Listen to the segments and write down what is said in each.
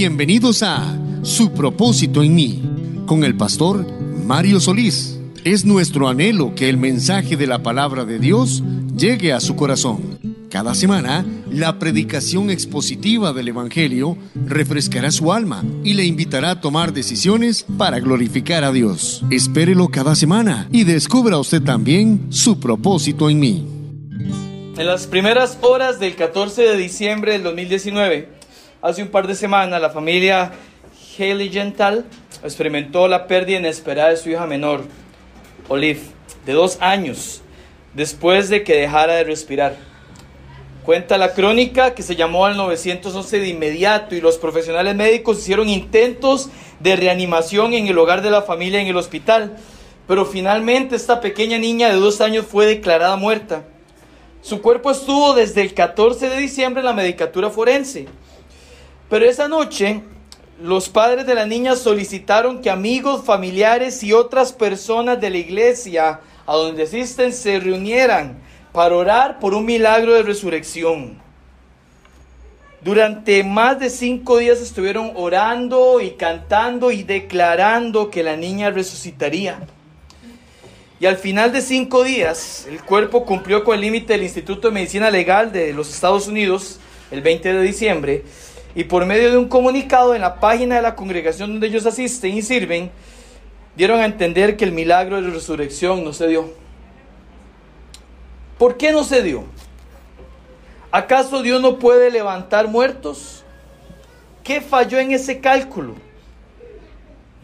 Bienvenidos a Su propósito en mí con el pastor Mario Solís. Es nuestro anhelo que el mensaje de la palabra de Dios llegue a su corazón. Cada semana, la predicación expositiva del Evangelio refrescará su alma y le invitará a tomar decisiones para glorificar a Dios. Espérelo cada semana y descubra usted también su propósito en mí. En las primeras horas del 14 de diciembre del 2019, hace un par de semanas, la familia Haley Gental experimentó la pérdida inesperada de su hija menor, Olive, de dos años, después de que dejara de respirar. Cuenta la crónica que se llamó al 911 de inmediato y los profesionales médicos hicieron intentos de reanimación en el hogar de la familia en el hospital, pero finalmente esta pequeña niña de dos años fue declarada muerta. Su cuerpo estuvo desde el 14 de diciembre en la medicatura forense. Pero esa noche, los padres de la niña solicitaron que amigos, familiares y otras personas de la iglesia a donde asisten se reunieran para orar por un milagro de resurrección. Durante más de cinco días estuvieron orando y cantando y declarando que la niña resucitaría. Y al final de cinco días, el cuerpo cumplió con el límite del Instituto de Medicina Legal de los Estados Unidos el 20 de diciembre y por medio de un comunicado en la página de la congregación donde ellos asisten y sirven, dieron a entender que el milagro de la resurrección no se dio. ¿Por qué no se dio? ¿Acaso Dios no puede levantar muertos? ¿Qué falló en ese cálculo?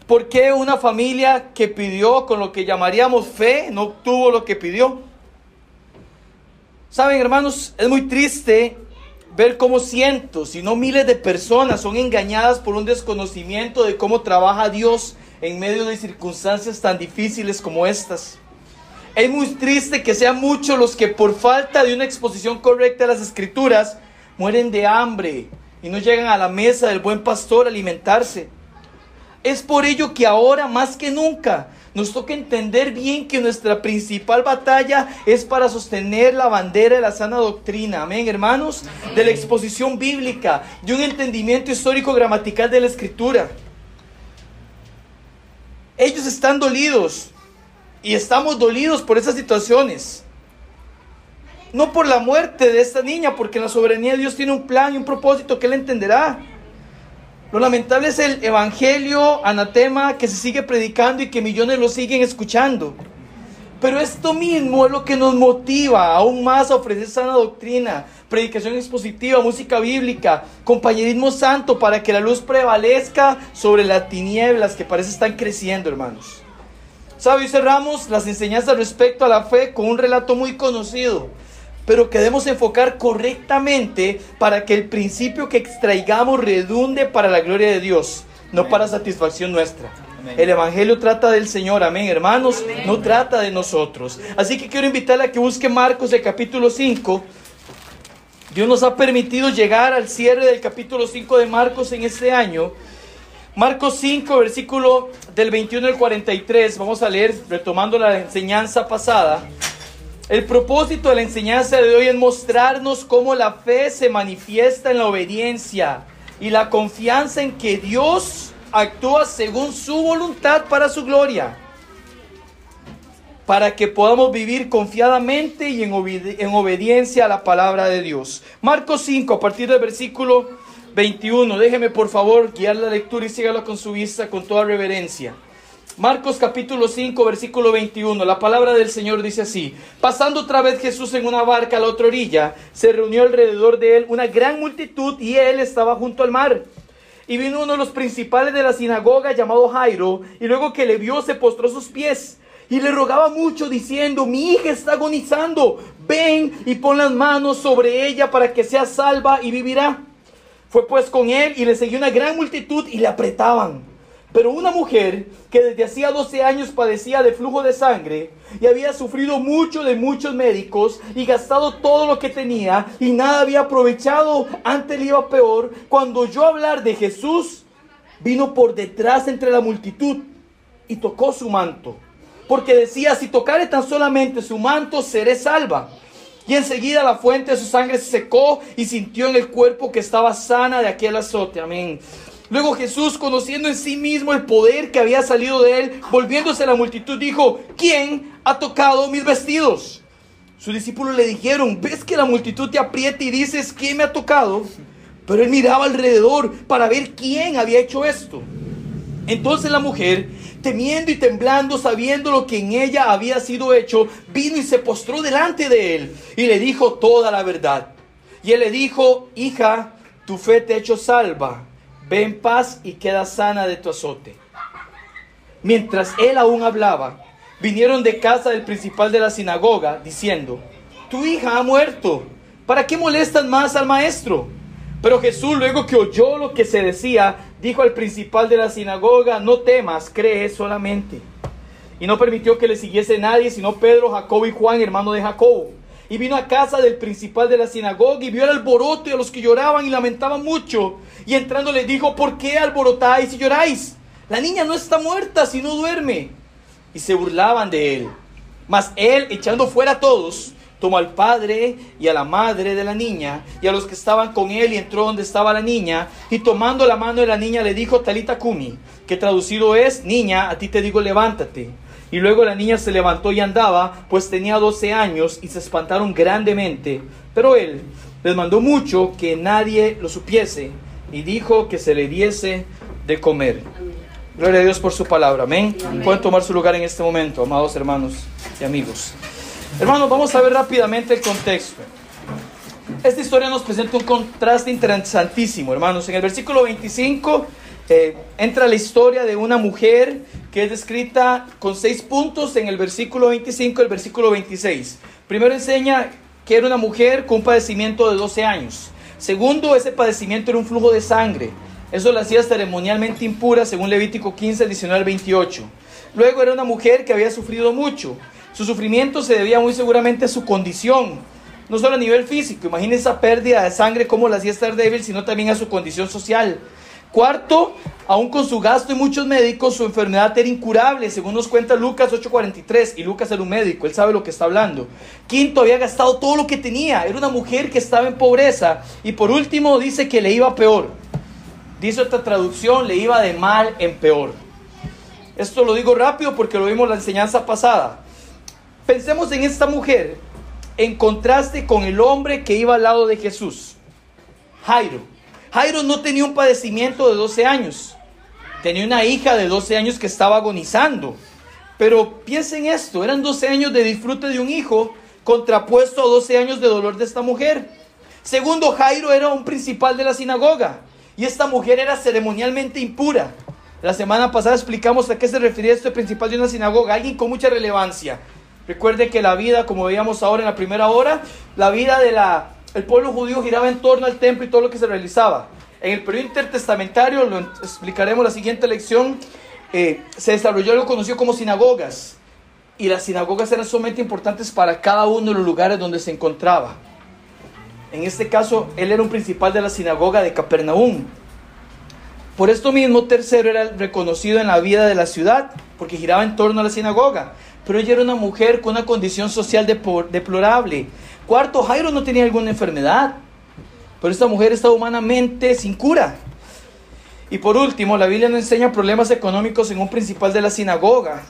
¿Por qué una familia que pidió con lo que llamaríamos fe no obtuvo lo que pidió? Saben, hermanos, es muy triste ver cómo cientos, y no miles de personas son engañadas por un desconocimiento de cómo trabaja Dios en medio de circunstancias tan difíciles como estas. Es muy triste que sean muchos los que por falta de una exposición correcta de las escrituras mueren de hambre y no llegan a la mesa del buen pastor a alimentarse. Es por ello que ahora más que nunca nos toca entender bien que nuestra principal batalla es para sostener la bandera de la sana doctrina. Amén, hermanos. De la exposición bíblica, de un entendimiento histórico gramatical de la escritura. Ellos están dolidos y estamos dolidos por esas situaciones. No por la muerte de esta niña, porque la soberanía de Dios tiene un plan y un propósito que Él entenderá. Lo lamentable es el evangelio anatema que se sigue predicando y que millones lo siguen escuchando. Pero esto mismo es lo que nos motiva aún más a ofrecer sana doctrina, predicación expositiva, música bíblica, compañerismo santo para que la luz prevalezca sobre las tinieblas que parece están creciendo, hermanos. ¿Sabe? Hoy cerramos las enseñanzas respecto a la fe con un relato muy conocido pero que debemos enfocar correctamente para que el principio que extraigamos redunde para la gloria de Dios, no para satisfacción nuestra. El Evangelio trata del Señor, amén, hermanos, no trata de nosotros. Así que quiero invitarle a que busque Marcos el capítulo 5. Dios nos ha permitido llegar al cierre del capítulo 5 de Marcos en este año. Marcos 5, versículo del 21 al 43. Vamos a leer, retomando la enseñanza pasada. El propósito de la enseñanza de hoy es mostrarnos cómo la fe se manifiesta en la obediencia y la confianza en que Dios actúa según su voluntad para su gloria, para que podamos vivir confiadamente y en, obediencia a la palabra de Dios. Marcos 5, a partir del versículo 21, déjeme por favor guiar la lectura y sígalo con su vista con toda reverencia. Marcos capítulo 5, versículo 21. La palabra del Señor dice así. Pasando otra vez Jesús en una barca a la otra orilla, se reunió alrededor de él una gran multitud y él estaba junto al mar. Y vino uno de los principales de la sinagoga llamado Jairo, y luego que le vio se postró sus pies y le rogaba mucho diciendo, mi hija está agonizando, ven y pon las manos sobre ella para que sea salva y vivirá. Fue pues con él y le seguía una gran multitud y le apretaban. Pero una mujer que desde hacía 12 años padecía de flujo de sangre y había sufrido mucho de muchos médicos y gastado todo lo que tenía y nada había aprovechado, antes le iba peor, cuando oyó hablar de Jesús, vino por detrás entre la multitud y tocó su manto. Porque decía, si tocare tan solamente su manto, seré salva. Y enseguida la fuente de su sangre se secó y sintió en el cuerpo que estaba sana de aquel azote. Amén. Luego Jesús, conociendo en sí mismo el poder que había salido de él, volviéndose a la multitud, dijo, ¿quién ha tocado mis vestidos? Sus discípulos le dijeron, ¿ves que la multitud te aprieta y dices, ¿quién me ha tocado? Pero él miraba alrededor para ver quién había hecho esto. Entonces la mujer, temiendo y temblando, sabiendo lo que en ella había sido hecho, vino y se postró delante de él y le dijo toda la verdad. Y él le dijo, hija, tu fe te ha hecho salva, ve en paz y queda sana de tu azote. Mientras él aún hablaba, vinieron de casa del principal de la sinagoga, diciendo, tu hija ha muerto, ¿para qué molestan más al maestro? Pero Jesús, luego que oyó lo que se decía, dijo al principal de la sinagoga, no temas, cree solamente. Y no permitió que le siguiese nadie, sino Pedro, Jacobo y Juan, hermano de Jacobo. Y vino a casa del principal de la sinagoga y vio el alboroto y a los que lloraban y lamentaban mucho. Y entrando le dijo, ¿por qué alborotáis y lloráis? La niña no está muerta, sino duerme. Y se burlaban de él. Mas él, echando fuera a todos, tomó al padre y a la madre de la niña y a los que estaban con él y entró donde estaba la niña y tomando la mano de la niña le dijo Talita Kumi, que traducido es, niña, a ti te digo levántate. Y luego la niña se levantó y andaba, pues tenía 12 años y se espantaron grandemente. Pero él les mandó mucho que nadie lo supiese y dijo que se le diese de comer. Gloria a Dios por su palabra. Amén. Pueden tomar su lugar en este momento, amados hermanos y amigos. Hermanos, vamos a ver rápidamente el contexto. Esta historia nos presenta un contraste interesantísimo, hermanos. En el versículo 25 eh, entra la historia de una mujer que es descrita con seis puntos en el versículo 25 y el versículo 26. Primero enseña que era una mujer con un padecimiento de 12 años. Segundo, ese padecimiento era un flujo de sangre. Eso la hacía ceremonialmente impura, según Levítico 15, 19 al 28. Luego era una mujer que había sufrido mucho. Su sufrimiento se debía muy seguramente a su condición, no solo a nivel físico, imagínense esa pérdida de sangre, cómo la hacía estar débil, sino también a su condición social. Cuarto, aún con su gasto y muchos médicos, su enfermedad era incurable, según nos cuenta Lucas 8:43, y Lucas era un médico, él sabe lo que está hablando. Quinto, había gastado todo lo que tenía, era una mujer que estaba en pobreza. Y por último, dice que le iba peor. Dice otra traducción, le iba de mal en peor. Esto lo digo rápido porque lo vimos en la enseñanza pasada. Pensemos en esta mujer en contraste con el hombre que iba al lado de Jesús, Jairo. Jairo no tenía un padecimiento de 12 años, tenía una hija de 12 años que estaba agonizando. Pero piensen esto, eran 12 años de disfrute de un hijo contrapuesto a 12 años de dolor de esta mujer. Segundo, Jairo era un principal de la sinagoga y esta mujer era ceremonialmente impura. La semana pasada explicamos a qué se refería este principal de una sinagoga, alguien con mucha relevancia, Recuerde que la vida, como veíamos ahora en la primera hora, la vida del el pueblo judío giraba en torno al templo y todo lo que se realizaba. En el periodo intertestamentario, lo explicaremos la siguiente lección, eh, se desarrolló lo conocido como sinagogas. Y las sinagogas eran sumamente importantes para cada uno de los lugares donde se encontraba. En este caso, él era un principal de la sinagoga de Capernaum. Por esto mismo, tercero era reconocido en la vida de la ciudad, porque giraba en torno a la sinagoga pero ella era una mujer con una condición social deplorable. Cuarto, Jairo no tenía alguna enfermedad, pero esta mujer estaba humanamente sin cura. Y por último, la Biblia no enseña problemas económicos en un principal de la sinagoga.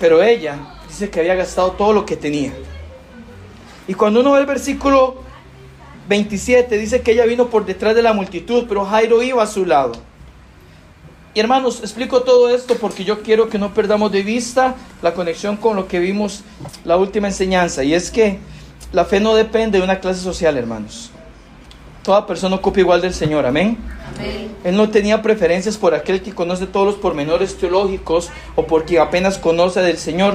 Pero ella dice que había gastado todo lo que tenía. Y cuando uno ve el versículo 27, dice que ella vino por detrás de la multitud, pero Jairo iba a su lado. Y hermanos, explico todo esto porque yo quiero que no perdamos de vista la conexión con lo que vimos la última enseñanza. Y es que la fe no depende de una clase social, hermanos. Toda persona ocupa igual del Señor, amén. amén. Él no tenía preferencias por aquel que conoce todos los pormenores teológicos o por quien apenas conoce del Señor.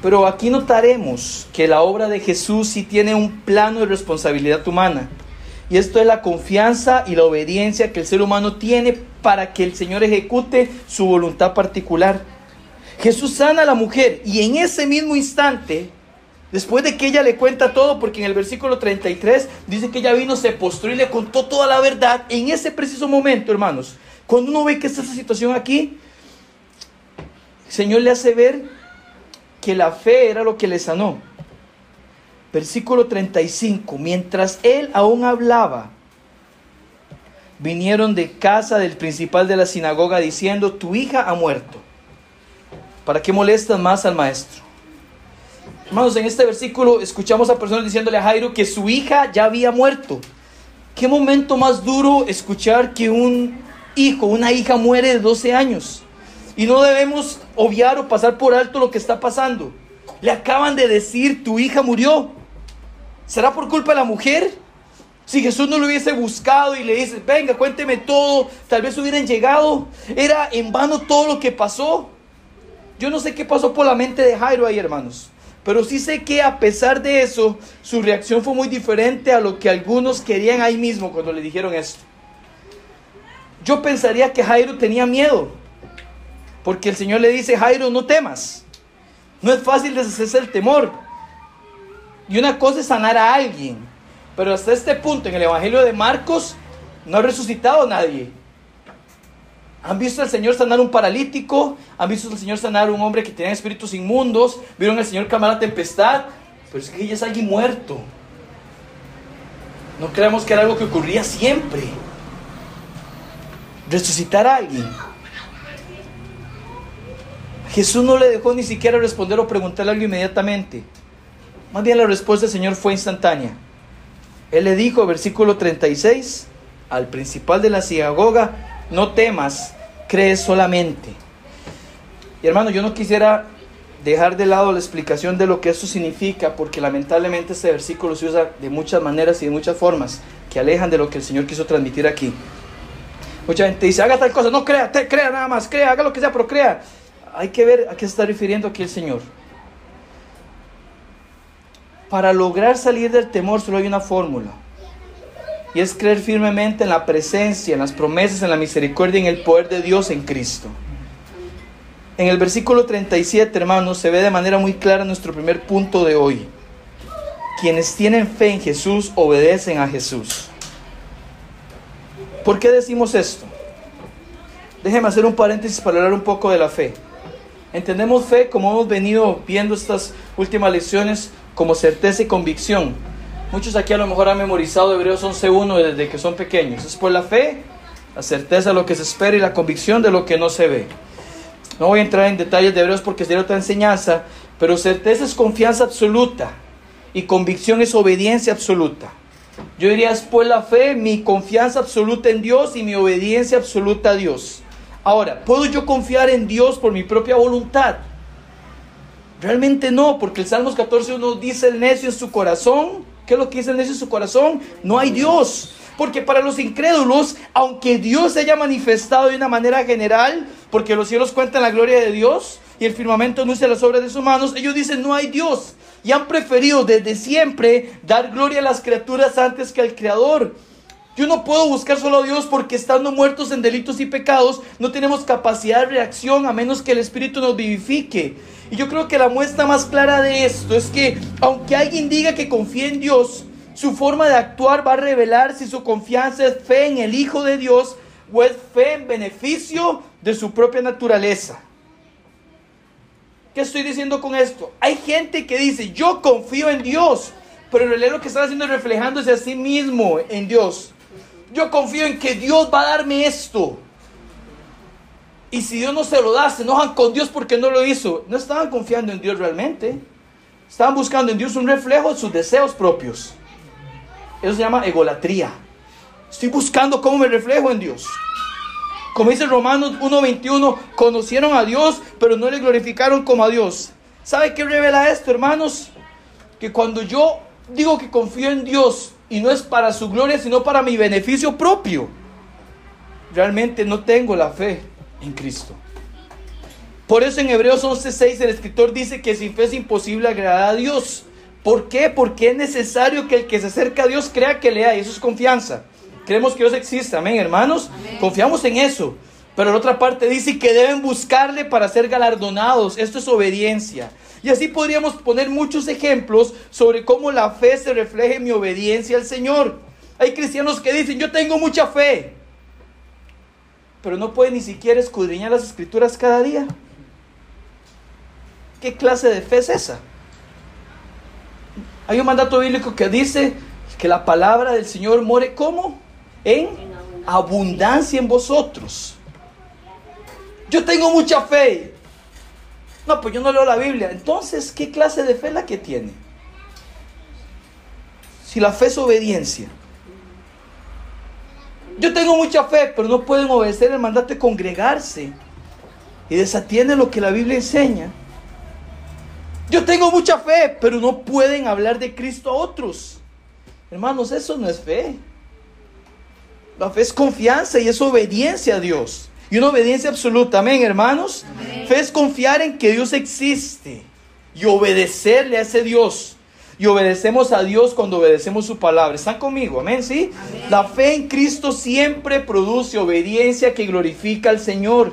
Pero aquí notaremos que la obra de Jesús sí tiene un plano de responsabilidad humana. Y esto es la confianza y la obediencia que el ser humano tiene para que el Señor ejecute su voluntad particular. Jesús sana a la mujer y en ese mismo instante, después de que ella le cuenta todo, porque en el versículo 33 dice que ella vino, se postró y le contó toda la verdad, en ese preciso momento, hermanos, cuando uno ve que está esa situación aquí, el Señor le hace ver que la fe era lo que le sanó. Versículo 35, mientras él aún hablaba, vinieron de casa del principal de la sinagoga diciendo, tu hija ha muerto. ¿Para qué molestas más al maestro? Hermanos, en este versículo escuchamos a personas diciéndole a Jairo que su hija ya había muerto. ¿Qué momento más duro escuchar que un hijo, una hija muere de 12 años? Y no debemos obviar o pasar por alto lo que está pasando. Le acaban de decir, tu hija murió. ¿Será por culpa de la mujer? Si Jesús no lo hubiese buscado y le dice, venga, cuénteme todo, tal vez hubieran llegado. Era en vano todo lo que pasó. Yo no sé qué pasó por la mente de Jairo ahí, hermanos. Pero sí sé que a pesar de eso, su reacción fue muy diferente a lo que algunos querían ahí mismo cuando le dijeron esto. Yo pensaría que Jairo tenía miedo. Porque el Señor le dice, Jairo, no temas. No es fácil deshacerse el temor. Y una cosa es sanar a alguien. Pero hasta este punto en el Evangelio de Marcos no ha resucitado nadie. Han visto al Señor sanar un paralítico, han visto al Señor sanar un hombre que tenía espíritus inmundos, vieron al Señor calmar la tempestad, pero es que ella es alguien muerto. No creemos que era algo que ocurría siempre. Resucitar a alguien Jesús no le dejó ni siquiera responder o preguntarle algo inmediatamente. Más bien la respuesta del Señor fue instantánea. Él le dijo, versículo 36, al principal de la sinagoga, no temas, crees solamente. Y hermano, yo no quisiera dejar de lado la explicación de lo que esto significa, porque lamentablemente este versículo se usa de muchas maneras y de muchas formas que alejan de lo que el Señor quiso transmitir aquí. Mucha gente dice, haga tal cosa, no crea, te, crea nada más, crea, haga lo que sea, pero crea hay que ver a qué se está refiriendo aquí el Señor. Para lograr salir del temor solo hay una fórmula. Y es creer firmemente en la presencia, en las promesas, en la misericordia y en el poder de Dios en Cristo. En el versículo 37, hermanos, se ve de manera muy clara nuestro primer punto de hoy. Quienes tienen fe en Jesús obedecen a Jesús. ¿Por qué decimos esto? Déjenme hacer un paréntesis para hablar un poco de la fe. Entendemos fe, como hemos venido viendo estas últimas lecciones, como certeza y convicción. Muchos aquí a lo mejor han memorizado Hebreos 11.1 desde que son pequeños. Es por la fe, la certeza de lo que se espera y la convicción de lo que no se ve. No voy a entrar en detalles de Hebreos porque sería otra enseñanza, pero certeza es confianza absoluta y convicción es obediencia absoluta. Yo diría es por la fe, mi confianza absoluta en Dios y mi obediencia absoluta a Dios. Ahora, ¿puedo yo confiar en Dios por mi propia voluntad? Realmente no, porque el Salmos 14.1 dice el necio en su corazón. ¿Qué es lo que dice el necio en su corazón? No hay Dios. Porque para los incrédulos, aunque Dios se haya manifestado de una manera general, porque los cielos cuentan la gloria de Dios y el firmamento anuncia las obras de sus manos, ellos dicen no hay Dios. Y han preferido desde siempre dar gloria a las criaturas antes que al Creador. Yo no puedo buscar solo a Dios porque estando muertos en delitos y pecados no tenemos capacidad de reacción a menos que el Espíritu nos vivifique. Y yo creo que la muestra más clara de esto es que aunque alguien diga que confía en Dios, su forma de actuar va a revelar si su confianza es fe en el Hijo de Dios o es fe en beneficio de su propia naturaleza. ¿Qué estoy diciendo con esto? Hay gente que dice, yo confío en Dios, pero en realidad lo que están haciendo es reflejándose a sí mismo en Dios. Yo confío en que Dios va a darme esto. Y si Dios no se lo da, se enojan con Dios porque no lo hizo. No estaban confiando en Dios realmente. Estaban buscando en Dios un reflejo de sus deseos propios. Eso se llama egolatría. Estoy buscando cómo me reflejo en Dios. Como dice Romanos 1.21, conocieron a Dios, pero no le glorificaron como a Dios. ¿Sabe qué revela esto, hermanos? Que cuando yo digo que confío en Dios, y no es para su gloria, sino para mi beneficio propio. Realmente no tengo la fe en Cristo. Por eso en Hebreos 11:6 el escritor dice que sin fe es imposible agradar a Dios. ¿Por qué? Porque es necesario que el que se acerca a Dios crea que lea y eso es confianza. Creemos que Dios existe, amén, hermanos. Confiamos en eso. Pero la otra parte dice que deben buscarle para ser galardonados. Esto es obediencia. Y así podríamos poner muchos ejemplos sobre cómo la fe se refleja en mi obediencia al Señor. Hay cristianos que dicen, yo tengo mucha fe, pero no pueden ni siquiera escudriñar las escrituras cada día. ¿Qué clase de fe es esa? Hay un mandato bíblico que dice que la palabra del Señor muere como en abundancia en vosotros. Yo tengo mucha fe. No, pues yo no leo la Biblia. Entonces, ¿qué clase de fe es la que tiene? Si la fe es obediencia. Yo tengo mucha fe, pero no pueden obedecer el mandato de congregarse. Y desatienden lo que la Biblia enseña. Yo tengo mucha fe, pero no pueden hablar de Cristo a otros. Hermanos, eso no es fe. La fe es confianza y es obediencia a Dios. Y una obediencia absoluta. Amén, hermanos. Fe es confiar en que Dios existe y obedecerle a ese Dios. Y obedecemos a Dios cuando obedecemos su palabra. ¿Están conmigo? Amén, ¿sí? La fe en Cristo siempre produce obediencia que glorifica al Señor.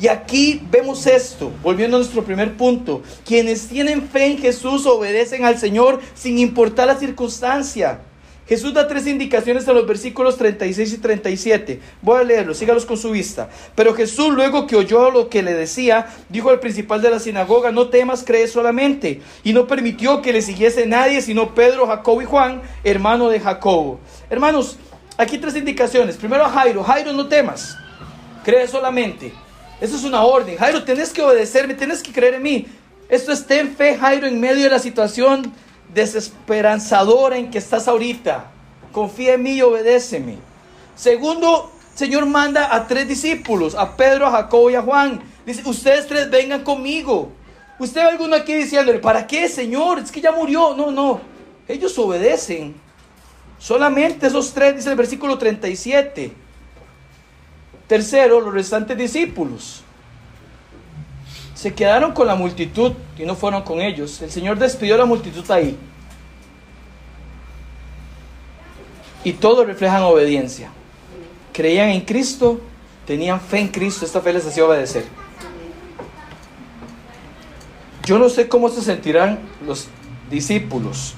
Y aquí vemos esto, volviendo a nuestro primer punto. Quienes tienen fe en Jesús obedecen al Señor sin importar la circunstancia. Jesús da tres indicaciones en los versículos 36 y 37. Voy a leerlos, sígalos con su vista. Pero Jesús, luego que oyó lo que le decía, dijo al principal de la sinagoga, no temas, cree solamente. Y no permitió que le siguiese nadie, sino Pedro, Jacobo y Juan, hermano de Jacobo. Hermanos, aquí tres indicaciones. Primero a Jairo, Jairo, no temas, cree solamente. Eso es una orden. Jairo, tienes que obedecerme, tienes que creer en mí. Esto es ten fe, Jairo, en medio de la situación desesperanzadora en que estás ahorita. Confía en mí y obedéceme. Segundo, Señor manda a tres discípulos, a Pedro, a Jacobo y a Juan. Dice, ustedes tres vengan conmigo. Usted ve alguno aquí diciéndole, ¿para qué, Señor? Es que ya murió. No, no. Ellos obedecen. Solamente esos tres, dice el versículo 37. Tercero, los restantes discípulos se quedaron con la multitud y no fueron con ellos. El Señor despidió a la multitud ahí. Y todos reflejan obediencia. Creían en Cristo, tenían fe en Cristo, esta fe les hacía obedecer. Yo no sé cómo se sentirán los discípulos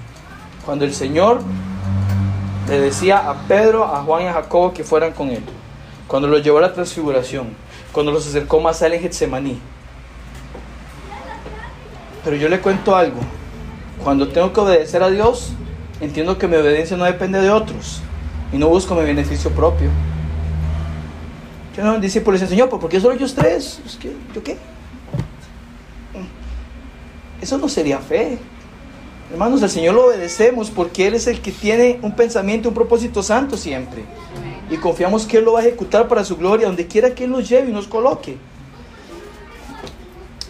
cuando el Señor le decía a Pedro, a Juan y a Jacobo que fueran con él. Cuando los llevó a la transfiguración, cuando los acercó más a él en Getsemaní pero yo le cuento algo. Cuando tengo que obedecer a Dios, entiendo que mi obediencia no depende de otros y no busco mi beneficio propio. Yo no discípulo dice, Señor, ¿por qué solo ellos tres? ¿Yo qué? Eso no sería fe. Hermanos, al Señor lo obedecemos porque Él es el que tiene un pensamiento, un propósito santo siempre. Y confiamos que Él lo va a ejecutar para su gloria, donde quiera que Él nos lleve y nos coloque.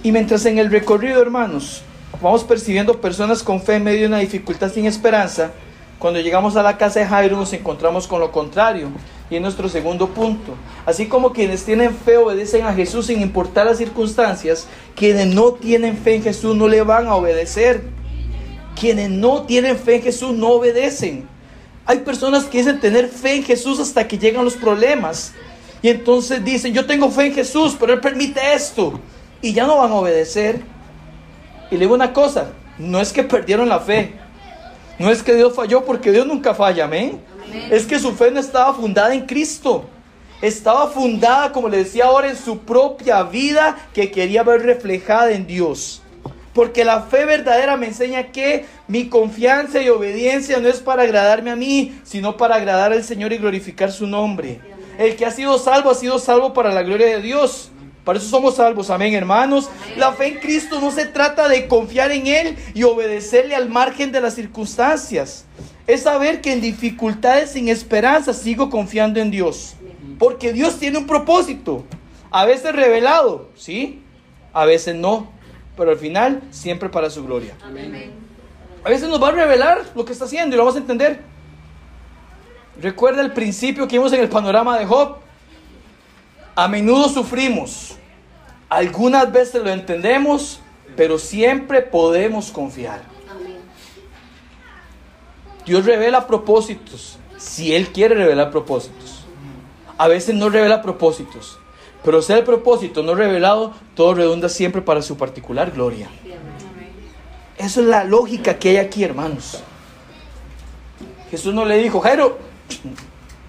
Y mientras en el recorrido, hermanos, vamos percibiendo personas con fe en medio de una dificultad sin esperanza, cuando llegamos a la casa de Jairo nos encontramos con lo contrario. Y es nuestro segundo punto. Así como quienes tienen fe obedecen a Jesús sin importar las circunstancias, quienes no tienen fe en Jesús no le van a obedecer. Quienes no tienen fe en Jesús no obedecen. Hay personas que dicen tener fe en Jesús hasta que llegan los problemas. Y entonces dicen, yo tengo fe en Jesús, pero Él permite esto y ya no van a obedecer. Y le digo una cosa, no es que perdieron la fe, no es que Dios falló porque Dios nunca falla, amén. Es que su fe no estaba fundada en Cristo. Estaba fundada, como le decía ahora, en su propia vida que quería ver reflejada en Dios. Porque la fe verdadera me enseña que mi confianza y obediencia no es para agradarme a mí, sino para agradar al Señor y glorificar su nombre. El que ha sido salvo ha sido salvo para la gloria de Dios. Para eso somos salvos, amén hermanos. La fe en Cristo no se trata de confiar en Él y obedecerle al margen de las circunstancias. Es saber que en dificultades sin esperanza sigo confiando en Dios. Porque Dios tiene un propósito. A veces revelado, ¿sí? A veces no. Pero al final siempre para su gloria. A veces nos va a revelar lo que está haciendo y lo vamos a entender. Recuerda el principio que vimos en el panorama de Job. A menudo sufrimos, algunas veces lo entendemos, pero siempre podemos confiar. Dios revela propósitos, si Él quiere revelar propósitos. A veces no revela propósitos, pero sea el propósito no revelado, todo redunda siempre para su particular gloria. Esa es la lógica que hay aquí, hermanos. Jesús no le dijo, Jairo,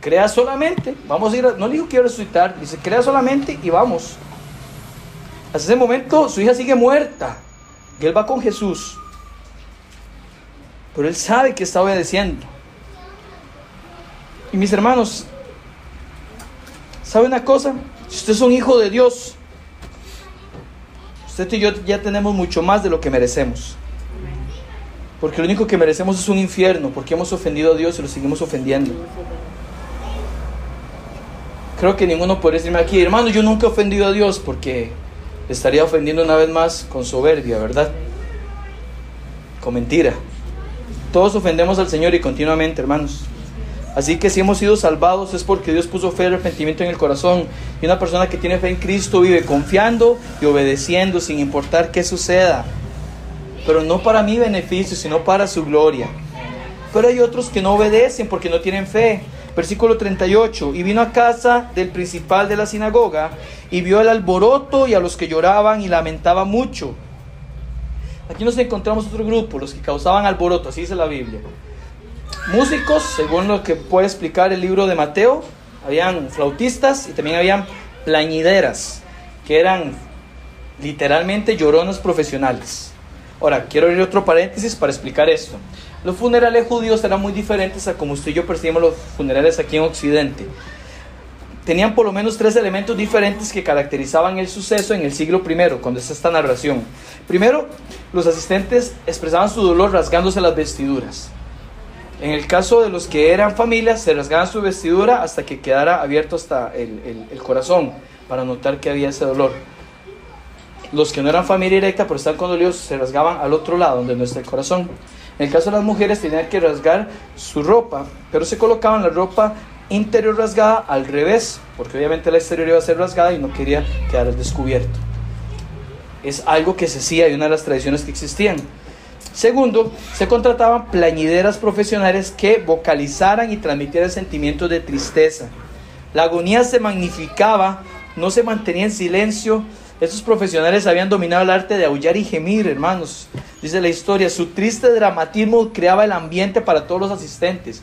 Crea solamente, vamos a ir, no dijo que iba a resucitar, dice, crea solamente y vamos. Hasta ese momento su hija sigue muerta y él va con Jesús. Pero él sabe que está obedeciendo. Y mis hermanos, ¿Sabe una cosa? Si usted es un hijo de Dios, usted y yo ya tenemos mucho más de lo que merecemos. Porque lo único que merecemos es un infierno, porque hemos ofendido a Dios y lo seguimos ofendiendo. Creo que ninguno puede decirme aquí, hermano, yo nunca he ofendido a Dios porque estaría ofendiendo una vez más con soberbia, ¿verdad? Con mentira. Todos ofendemos al Señor y continuamente, hermanos. Así que si hemos sido salvados es porque Dios puso fe y arrepentimiento en el corazón. Y una persona que tiene fe en Cristo vive confiando y obedeciendo sin importar qué suceda. Pero no para mi beneficio, sino para su gloria. Pero hay otros que no obedecen porque no tienen fe. Versículo 38. Y vino a casa del principal de la sinagoga y vio el alboroto y a los que lloraban y lamentaban mucho. Aquí nos encontramos otro grupo, los que causaban alboroto, así dice la Biblia músicos, según lo que puede explicar el libro de Mateo, habían flautistas y también habían plañideras, que eran literalmente lloronas profesionales. Ahora, quiero abrir otro paréntesis para explicar esto. Los funerales judíos eran muy diferentes a como usted y yo percibimos los funerales aquí en Occidente. Tenían por lo menos tres elementos diferentes que caracterizaban el suceso en el siglo I, cuando está esta narración. Primero, los asistentes expresaban su dolor rasgándose las vestiduras. En el caso de los que eran familias, se rasgaban su vestidura hasta que quedara abierto hasta el, corazón para notar que había ese dolor. Los que no eran familia directa, pero estaban condolidos, se rasgaban al otro lado, donde no está el corazón. En el caso de las mujeres, tenían que rasgar su ropa, pero se colocaban la ropa interior rasgada al revés, porque obviamente la exterior iba a ser rasgada y no quería quedar descubierto. Es algo que se hacía y una de las tradiciones que existían. Segundo, se contrataban plañideras profesionales que vocalizaran y transmitieran sentimientos de tristeza. La agonía se magnificaba, no se mantenía en silencio. Estos profesionales habían dominado el arte de aullar y gemir, hermanos. Dice la historia, su triste dramatismo creaba el ambiente para todos los asistentes.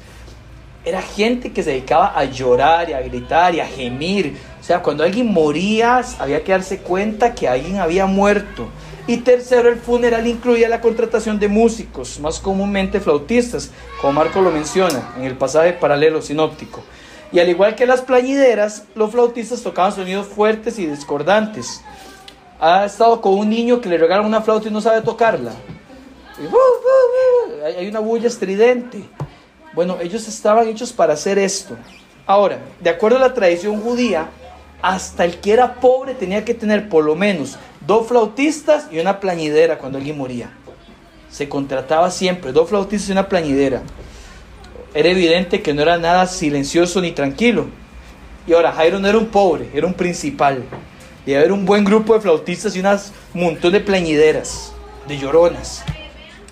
Era gente que se dedicaba a llorar y a gritar y a gemir. O sea, cuando alguien moría, había que darse cuenta que alguien había muerto. Y tercero, el funeral incluía la contratación de músicos, más comúnmente flautistas, como Marco lo menciona en el pasaje paralelo sinóptico. Y al igual que las plañideras, los flautistas tocaban sonidos fuertes y discordantes. Ha estado con un niño que le regalan una flauta y no sabe tocarla. Hay una bulla estridente. Bueno, ellos estaban hechos para hacer esto. Ahora, de acuerdo a la tradición judía, hasta el que era pobre tenía que tener por lo menos dos flautistas y una plañidera cuando alguien moría. Se contrataba siempre, dos flautistas y una plañidera. Era evidente que no era nada silencioso ni tranquilo. Y ahora Jairo no era un pobre, era un principal. Y haber un buen grupo de flautistas y un montón de plañideras, de lloronas.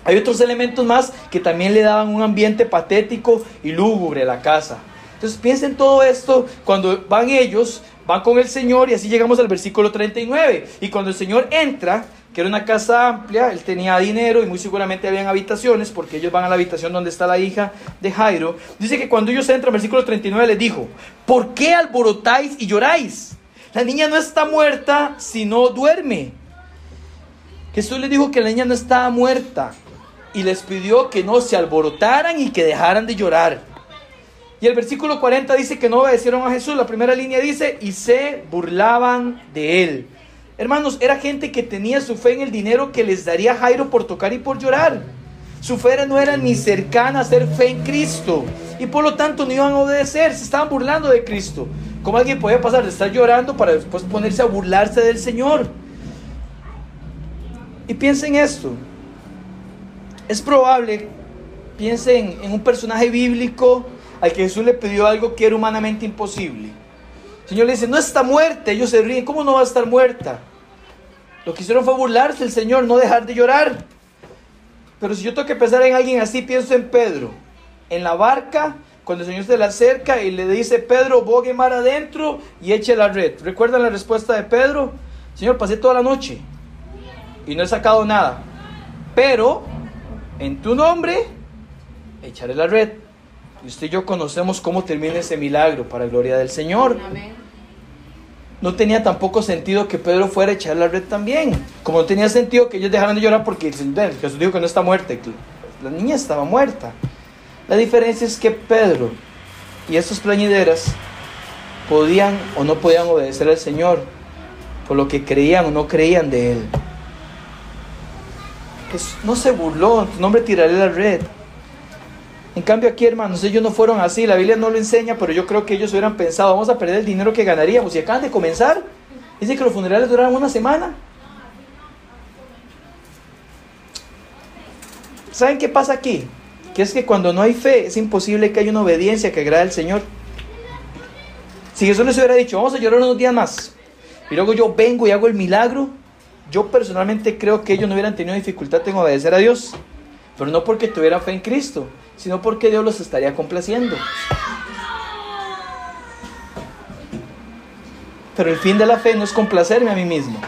Hay otros elementos más que también le daban un ambiente patético y lúgubre a la casa. Entonces piensen todo esto cuando van ellos van con el Señor y así llegamos al versículo 39. Y cuando el Señor entra, que era una casa amplia, él tenía dinero y muy seguramente habían habitaciones, porque ellos van a la habitación donde está la hija de Jairo. Dice que cuando ellos entran, versículo 39 les dijo, ¿por qué alborotáis y lloráis? La niña no está muerta, sino duerme. Jesús les dijo que la niña no estaba muerta y les pidió que no se alborotaran y que dejaran de llorar. Y el versículo 40 dice que no obedecieron a Jesús. La primera línea dice, y se burlaban de él. Hermanos, era gente que tenía su fe en el dinero que les daría Jairo por tocar y por llorar. Su fe no era ni cercana a ser fe en Cristo. Y por lo tanto no iban a obedecer, se estaban burlando de Cristo. ¿Cómo alguien podía pasar de estar llorando para después ponerse a burlarse del Señor? Y piensen esto. Es probable, piensen en un personaje bíblico al que Jesús le pidió algo que era humanamente imposible. El Señor le dice, no está muerta. Ellos se ríen, ¿cómo no va a estar muerta? Lo que hicieron fue burlarse el Señor, no dejar de llorar. Pero si yo tengo que pensar en alguien así, pienso en Pedro. En la barca, cuando el Señor se le acerca y le dice, Pedro, bogue mar adentro y eche la red. ¿Recuerdan la respuesta de Pedro? Señor, pasé toda la noche y no he sacado nada. Pero en tu nombre echaré la red. Y usted y yo conocemos cómo termina ese milagro para gloria del Señor. No tenía tampoco sentido que Pedro fuera a echar la red también. Como no tenía sentido que ellos dejaran de llorar porque Jesús dijo que no está muerta. La niña estaba muerta. La diferencia es que Pedro y estos plañideras podían o no podían obedecer al Señor por lo que creían o no creían de Él. no se burló, en tu nombre tiraré la red. En cambio aquí, hermanos, ellos no fueron así, la Biblia no lo enseña, pero yo creo que ellos hubieran pensado, vamos a perder el dinero que ganaríamos. Y acaban de comenzar. Dice que los funerales duraron una semana. ¿Saben qué pasa aquí? Que es que cuando no hay fe es imposible que haya una obediencia que agrade al Señor. Si Jesús les hubiera dicho, vamos a llorar unos días más, y luego yo vengo y hago el milagro, yo personalmente creo que ellos no hubieran tenido dificultad en obedecer a Dios, pero no porque tuvieran fe en Cristo, sino porque Dios los estaría complaciendo. Pero el fin de la fe no es complacerme a mí mismo.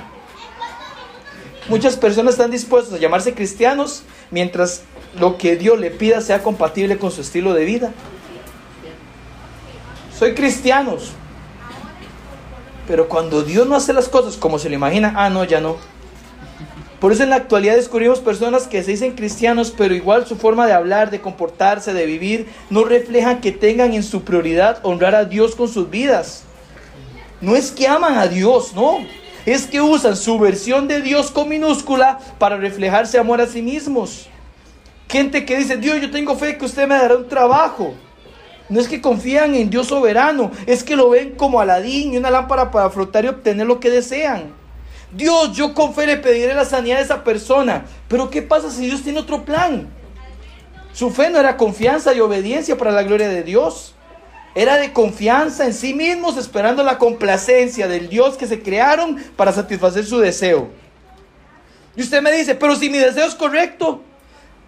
Muchas personas están dispuestas a llamarse cristianos mientras lo que Dios le pida sea compatible con su estilo de vida. Soy cristianos. Pero cuando Dios no hace las cosas como se lo imagina, ah, no, ya no. Por eso en la actualidad descubrimos personas que se dicen cristianos, pero igual su forma de hablar, de comportarse, de vivir, no refleja que tengan en su prioridad honrar a Dios con sus vidas. No es que aman a Dios, no. Es que usan su versión de Dios con minúscula para reflejarse amor a sí mismos. Gente que dice, Dios, yo tengo fe que usted me dará un trabajo. No es que confían en Dios soberano, es que lo ven como Aladín y una lámpara para frotar y obtener lo que desean. Dios, yo con fe le pediré la sanidad de esa persona. Pero ¿qué pasa si Dios tiene otro plan? Su fe no era confianza y obediencia para la gloria de Dios. Era de confianza en sí mismos, esperando la complacencia del Dios que se crearon para satisfacer su deseo. Y usted me dice, pero si mi deseo es correcto.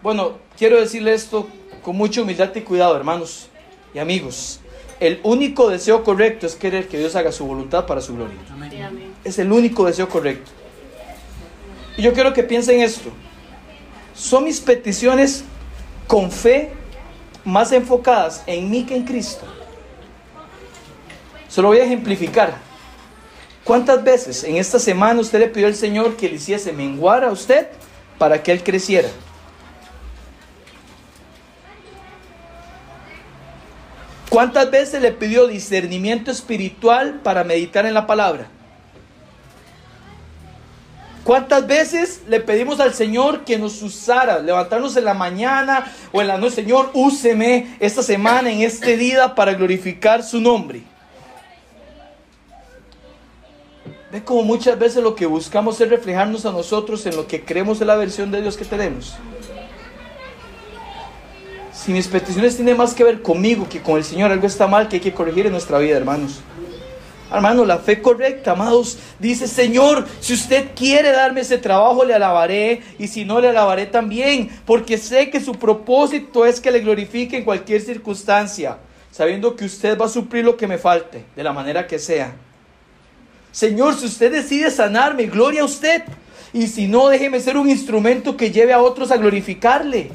Bueno, quiero decirle esto con mucha humildad y cuidado, hermanos y amigos. El único deseo correcto es querer que Dios haga su voluntad para su gloria. Es el único deseo correcto. Y yo quiero que piensen esto. Son mis peticiones con fe más enfocadas en mí que en Cristo. Se lo voy a ejemplificar. ¿Cuántas veces en esta semana usted le pidió al Señor que le hiciese menguar a usted para que Él creciera? ¿Cuántas veces le pidió discernimiento espiritual para meditar en la palabra? ¿Cuántas veces le pedimos al Señor que nos usara, levantarnos en la mañana o en la noche? Señor, úseme esta semana, en este día, para glorificar su nombre. Ve como muchas veces lo que buscamos es reflejarnos a nosotros en lo que creemos en la versión de Dios que tenemos. Si mis peticiones tienen más que ver conmigo que con el Señor, algo está mal que hay que corregir en nuestra vida, hermanos. Hermano, la fe correcta, amados, dice, Señor, si usted quiere darme ese trabajo, le alabaré, y si no, le alabaré también, porque sé que su propósito es que le glorifique en cualquier circunstancia, sabiendo que usted va a suplir lo que me falte, de la manera que sea. Señor, si usted decide sanarme, gloria a usted, y si no, déjeme ser un instrumento que lleve a otros a glorificarle.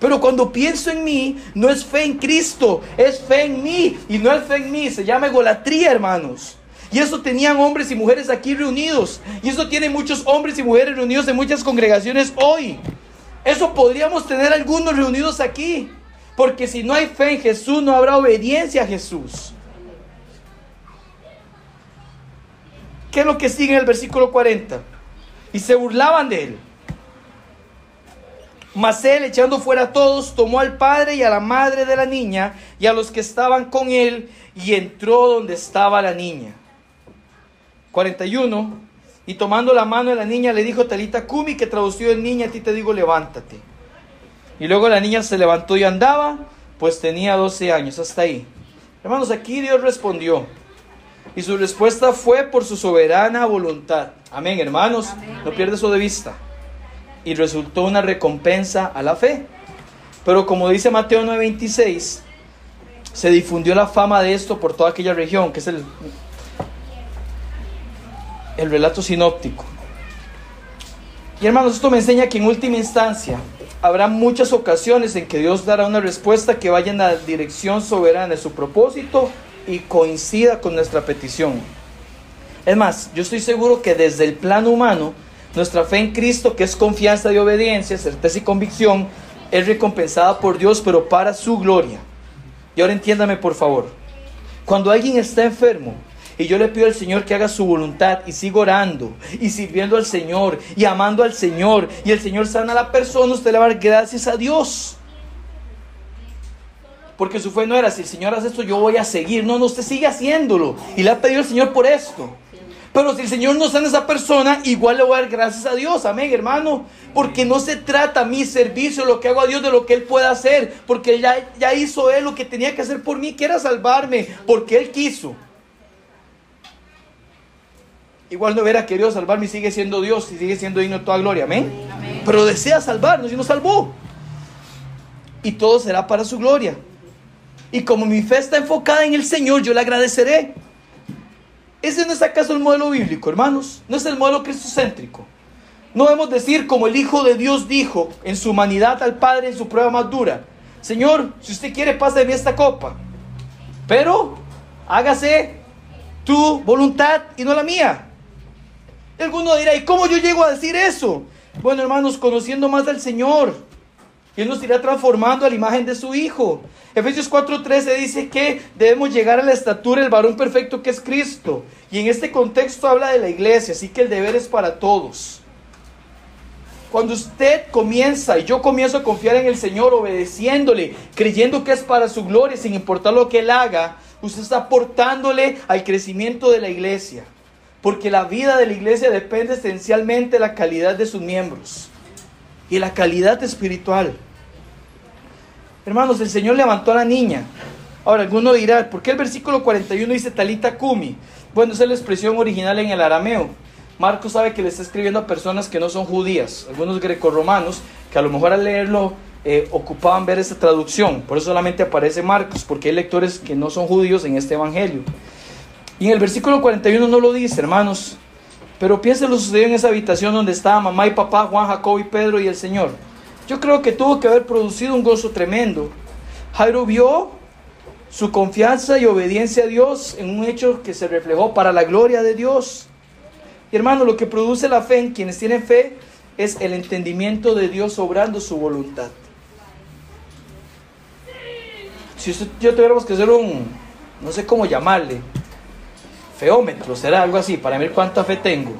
Pero cuando pienso en mí, no es fe en Cristo, es fe en mí. Y no es fe en mí, se llama egolatría, hermanos. Y eso tenían hombres y mujeres aquí reunidos. Y eso tiene muchos hombres y mujeres reunidos en muchas congregaciones hoy. Eso podríamos tener algunos reunidos aquí. Porque si no hay fe en Jesús, no habrá obediencia a Jesús. ¿Qué es lo que sigue en el versículo 40? Y se burlaban de él. Mas él, echando fuera a todos, tomó al padre y a la madre de la niña y a los que estaban con él y entró donde estaba la niña. 41. Y tomando la mano de la niña le dijo Talita Kumi, que tradució el niña, a ti te digo, levántate. Y luego la niña se levantó y andaba, pues tenía 12 años, hasta ahí. Hermanos, aquí Dios respondió. Y su respuesta fue por su soberana voluntad. Amén, hermanos. No pierdes eso de vista y resultó una recompensa a la fe. Pero como dice Mateo 9:26, se difundió la fama de esto por toda aquella región, que es el, el relato sinóptico. Y hermanos, esto me enseña que en última instancia habrá muchas ocasiones en que Dios dará una respuesta que vaya en la dirección soberana de su propósito y coincida con nuestra petición. Es más, yo estoy seguro que desde el plano humano, nuestra fe en Cristo, que es confianza y obediencia, certeza y convicción, es recompensada por Dios, pero para su gloria. Y ahora entiéndame, por favor. Cuando alguien está enfermo, y yo le pido al Señor que haga su voluntad y sigo orando y sirviendo al Señor y amando al Señor y el Señor sana a la persona, usted le va a dar gracias a Dios. Porque su fe no era, si el Señor hace esto, yo voy a seguir. No, no, usted sigue haciéndolo. Y le ha pedido al Señor por esto. Pero si el Señor no sana a esa persona, igual le voy a dar gracias a Dios. Amén, hermano. Porque no se trata mi servicio, lo que hago a Dios, de lo que Él puede hacer. Porque ya, ya hizo Él lo que tenía que hacer por mí, que era salvarme. Porque Él quiso. Igual no hubiera querido salvarme y sigue siendo Dios y sigue siendo digno de toda gloria. Amén. Pero desea salvarnos y nos salvó. Y todo será para su gloria. Y como mi fe está enfocada en el Señor, yo le agradeceré. ¿Ese no es acaso el modelo bíblico, hermanos? ¿No es el modelo cristocéntrico? No debemos decir como el Hijo de Dios dijo en su humanidad al Padre en su prueba más dura. Señor, si usted quiere, mí esta copa. Pero hágase tu voluntad y no la mía. Alguno dirá, ¿y cómo yo llego a decir eso? Bueno, hermanos, conociendo más del Señor. Él nos irá transformando a la imagen de su Hijo. Efesios 4:13 dice que debemos llegar a la estatura del varón perfecto que es Cristo. Y en este contexto habla de la iglesia, así que el deber es para todos. Cuando usted comienza y yo comienzo a confiar en el Señor, obedeciéndole, creyendo que es para su gloria, sin importar lo que Él haga, usted está aportándole al crecimiento de la iglesia. Porque la vida de la iglesia depende esencialmente de la calidad de sus miembros y la calidad espiritual. Hermanos, el Señor levantó a la niña. Ahora, alguno dirá, ¿por qué el versículo 41 dice talita kumi? Bueno, esa es la expresión original en el arameo. Marcos sabe que le está escribiendo a personas que no son judías, algunos grecorromanos, que a lo mejor al leerlo eh, ocupaban ver esa traducción. Por eso solamente aparece Marcos, porque hay lectores que no son judíos en este evangelio. Y en el versículo 41 no lo dice, hermanos. Pero piensen lo sucedió en esa habitación donde estaban mamá y papá, Juan, Jacob y Pedro y el Señor. Yo creo que tuvo que haber producido un gozo tremendo. Jairo vio su confianza y obediencia a Dios en un hecho que se reflejó para la gloria de Dios. Y hermano, lo que produce la fe en quienes tienen fe es el entendimiento de Dios obrando su voluntad. Si yo tuviéramos que hacer un, no sé cómo llamarle, feómetro, será algo así, para ver cuánta fe tengo.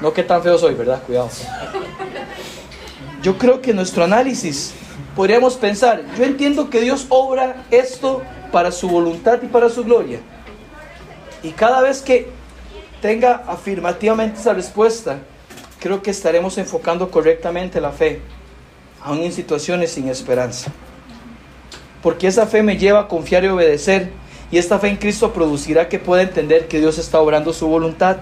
No qué tan feo soy, ¿verdad? Cuidado. Yo creo que nuestro análisis podríamos pensar, yo entiendo que Dios obra esto para su voluntad y para su gloria. Y cada vez que tenga afirmativamente esa respuesta, creo que estaremos enfocando correctamente la fe, aún en situaciones sin esperanza. Porque esa fe me lleva a confiar y obedecer y esta fe en Cristo producirá que pueda entender que Dios está obrando su voluntad.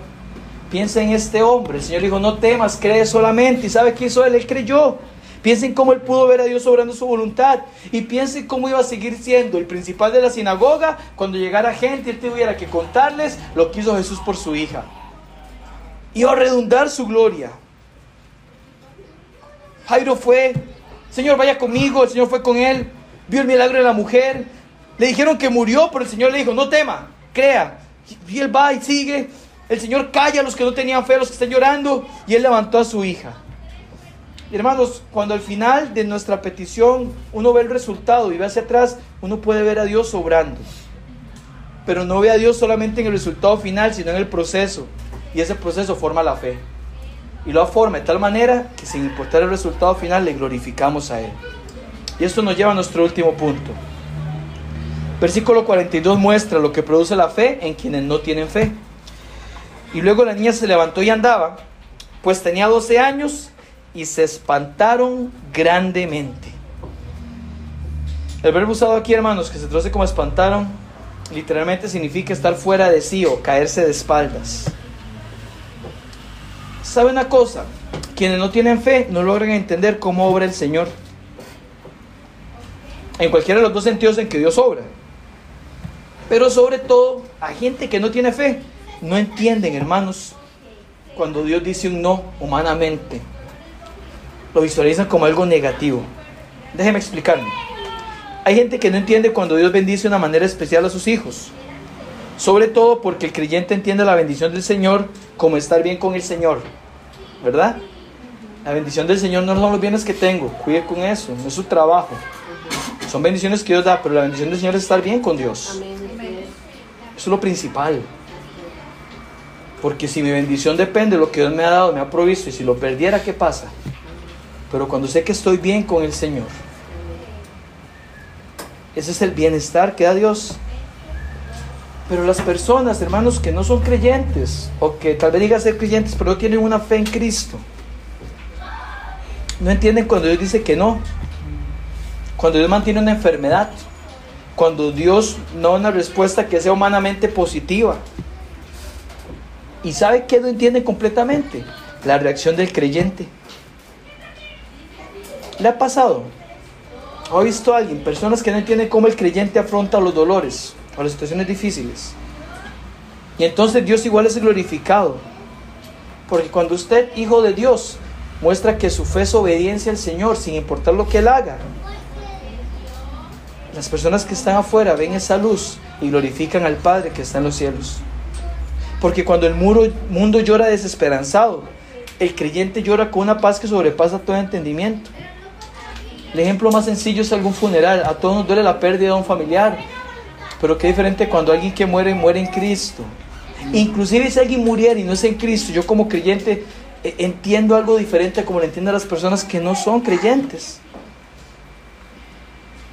Piensa en este hombre. El Señor dijo, no temas, cree solamente. ¿Y sabe qué hizo él? Él creyó. Piensen cómo él pudo ver a Dios obrando su voluntad. Y piensen cómo iba a seguir siendo el principal de la sinagoga cuando llegara gente y él tuviera que contarles lo que hizo Jesús por su hija. Iba a redundar su gloria. Jairo fue, Señor, vaya conmigo. El Señor fue con él. Vio el milagro de la mujer. Le dijeron que murió, pero el Señor le dijo, no tema, crea. Y él va y sigue. El Señor calla a los que no tenían fe, a los que están llorando, y él levantó a su hija. hermanos, cuando al final de nuestra petición uno ve el resultado y ve hacia atrás, uno puede ver a Dios obrando. Pero no ve a Dios solamente en el resultado final, sino en el proceso. Y ese proceso forma la fe. Y lo forma de tal manera que sin importar el resultado final le glorificamos a Él. Y esto nos lleva a nuestro último punto. Versículo 42 muestra lo que produce la fe en quienes no tienen fe. Y luego la niña se levantó y andaba, pues tenía 12 años y se espantaron grandemente. El verbo usado aquí, hermanos, que se traduce como espantaron, literalmente significa estar fuera de sí o caerse de espaldas. ¿Sabe una cosa? Quienes no tienen fe no logran entender cómo obra el Señor. En cualquiera de los dos sentidos en que Dios obra. Pero sobre todo, a gente que no tiene fe, no entienden, hermanos, cuando Dios dice un no humanamente. Lo visualizan como algo negativo. Déjeme explicarme. Hay gente que no entiende cuando Dios bendice de una manera especial a sus hijos. Sobre todo porque el creyente entiende la bendición del Señor como estar bien con el Señor. ¿Verdad? La bendición del Señor no son los bienes que tengo. Cuide con eso. No es su trabajo. Son bendiciones que Dios da, pero la bendición del Señor es estar bien con Dios. Eso es lo principal. Porque si mi bendición depende de lo que Dios me ha dado, me ha provisto, y si lo perdiera, ¿qué pasa? Pero cuando sé que estoy bien con el Señor, ese es el bienestar que da Dios. Pero las personas, hermanos, que no son creyentes, o que tal vez digan ser creyentes, pero no tienen una fe en Cristo, no entienden cuando Dios dice que no. Cuando Dios mantiene una enfermedad. Cuando Dios no da una respuesta que sea humanamente positiva. ¿Y sabe qué no entienden completamente? La reacción del creyente. ¿Le ha pasado? ¿Ha visto a alguien? Personas que no entienden cómo el creyente afronta los dolores o las situaciones difíciles. Y entonces Dios igual es glorificado. Porque cuando usted, hijo de Dios, muestra que su fe es obediencia al Señor sin importar lo que Él haga, las personas que están afuera ven esa luz y glorifican al Padre que está en los cielos. Porque cuando el mundo llora desesperanzado, el creyente llora con una paz que sobrepasa todo entendimiento. El ejemplo más sencillo es algún funeral. A todos nos duele la pérdida de un familiar. Pero qué diferente cuando alguien que muere muere en Cristo. Inclusive si alguien muriera y no es en Cristo, yo como creyente eh, entiendo algo diferente como lo entienden las personas que no son creyentes.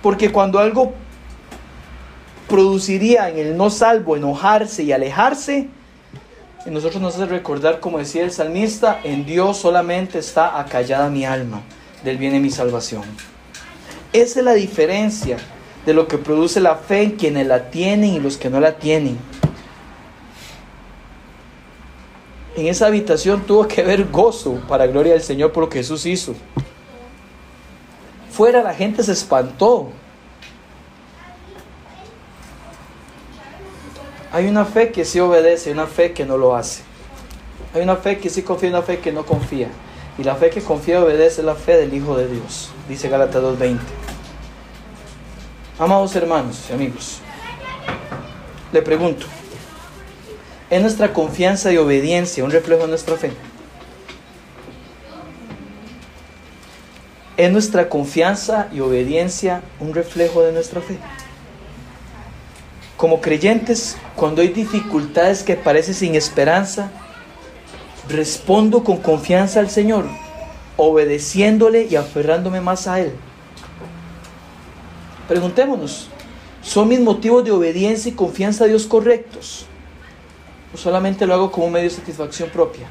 Porque cuando algo produciría en el no salvo enojarse y alejarse, en nosotros nos hace recordar, como decía el salmista, en Dios solamente está acallada mi alma, del bien de mi salvación. Esa es la diferencia de lo que produce la fe en quienes la tienen y los que no la tienen. En esa habitación tuvo que haber gozo para gloria del Señor por lo que Jesús hizo. Fuera la gente se espantó. Hay una fe que sí obedece, y una fe que no lo hace. Hay una fe que sí confía y una fe que no confía. Y la fe que confía y obedece es la fe del Hijo de Dios, dice Gálatas 2.20. Amados hermanos y amigos, le pregunto, ¿es nuestra confianza y obediencia un reflejo de nuestra fe? ¿Es nuestra confianza y obediencia un reflejo de nuestra fe? Como creyentes, cuando hay dificultades que parecen sin esperanza, respondo con confianza al Señor, obedeciéndole y aferrándome más a Él. Preguntémonos, ¿son mis motivos de obediencia y confianza a Dios correctos? ¿O solamente lo hago como un medio de satisfacción propia?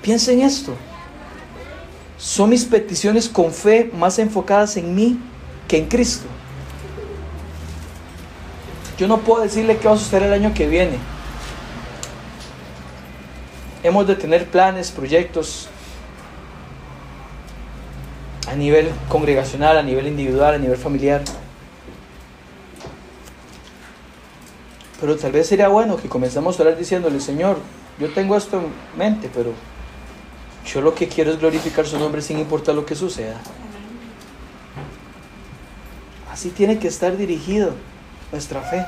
Piensa en esto. ¿Son mis peticiones con fe más enfocadas en mí que en Cristo? Yo no puedo decirle qué va a suceder el año que viene. Hemos de tener planes, proyectos, a nivel congregacional, a nivel individual, a nivel familiar. Pero tal vez sería bueno que comenzamos a orar diciéndole, Señor, yo tengo esto en mente, pero yo lo que quiero es glorificar su nombre sin importar lo que suceda. Así tiene que estar dirigido nuestra fe.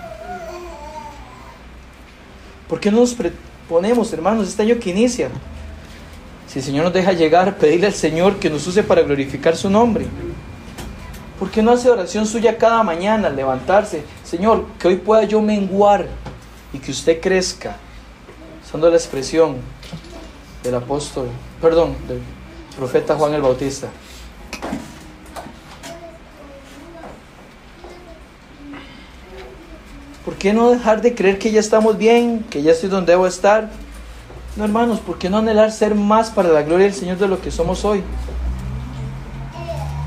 ¿Por qué no nos proponemos, hermanos, este año que inicia? Si el Señor nos deja llegar, pedirle al Señor que nos use para glorificar su nombre. ¿Por qué no hace oración suya cada mañana al levantarse? Señor, que hoy pueda yo menguar y que usted crezca. Usando la expresión del apóstol, perdón, del profeta Juan el Bautista. ¿Por qué no dejar de creer que ya estamos bien, que ya estoy donde debo estar? No, hermanos, ¿por qué no anhelar ser más para la gloria del Señor de lo que somos hoy?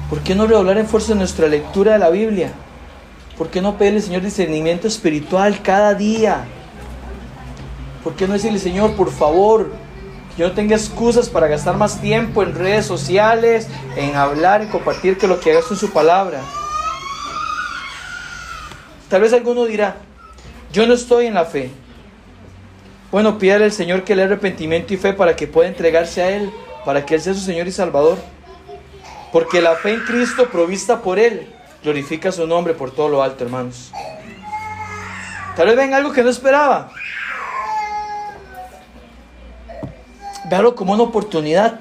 ¿Por qué no redoblar en fuerza nuestra lectura de la Biblia? ¿Por qué no pedirle, Señor, discernimiento espiritual cada día? ¿Por qué no decirle, Señor, por favor, que yo no tenga excusas para gastar más tiempo en redes sociales, en hablar, en compartir que lo que hagas en su palabra? Tal vez alguno dirá, yo no estoy en la fe, bueno, pídale al Señor que le arrepentimiento y fe para que pueda entregarse a Él, para que Él sea su Señor y Salvador. Porque la fe en Cristo provista por Él glorifica su nombre por todo lo alto, hermanos. Tal vez ven algo que no esperaba. Véalo como una oportunidad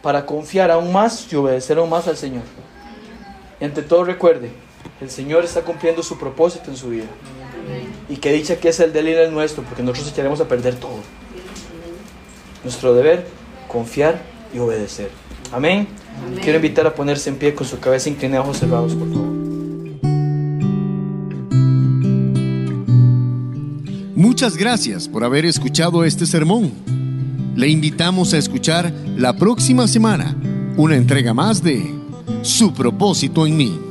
para confiar aún más y obedecer aún más al Señor. Y ante todo recuerde, el Señor está cumpliendo su propósito en su vida. Y que dicha que es el de él y el nuestro, porque nosotros echaremos a perder todo. Nuestro deber, confiar y obedecer. Amén. Quiero invitar a ponerse en pie con su cabeza inclinada, ojos cerrados, por favor. Muchas gracias por haber escuchado este sermón. Le invitamos a escuchar la próxima semana una entrega más de Su propósito en mí.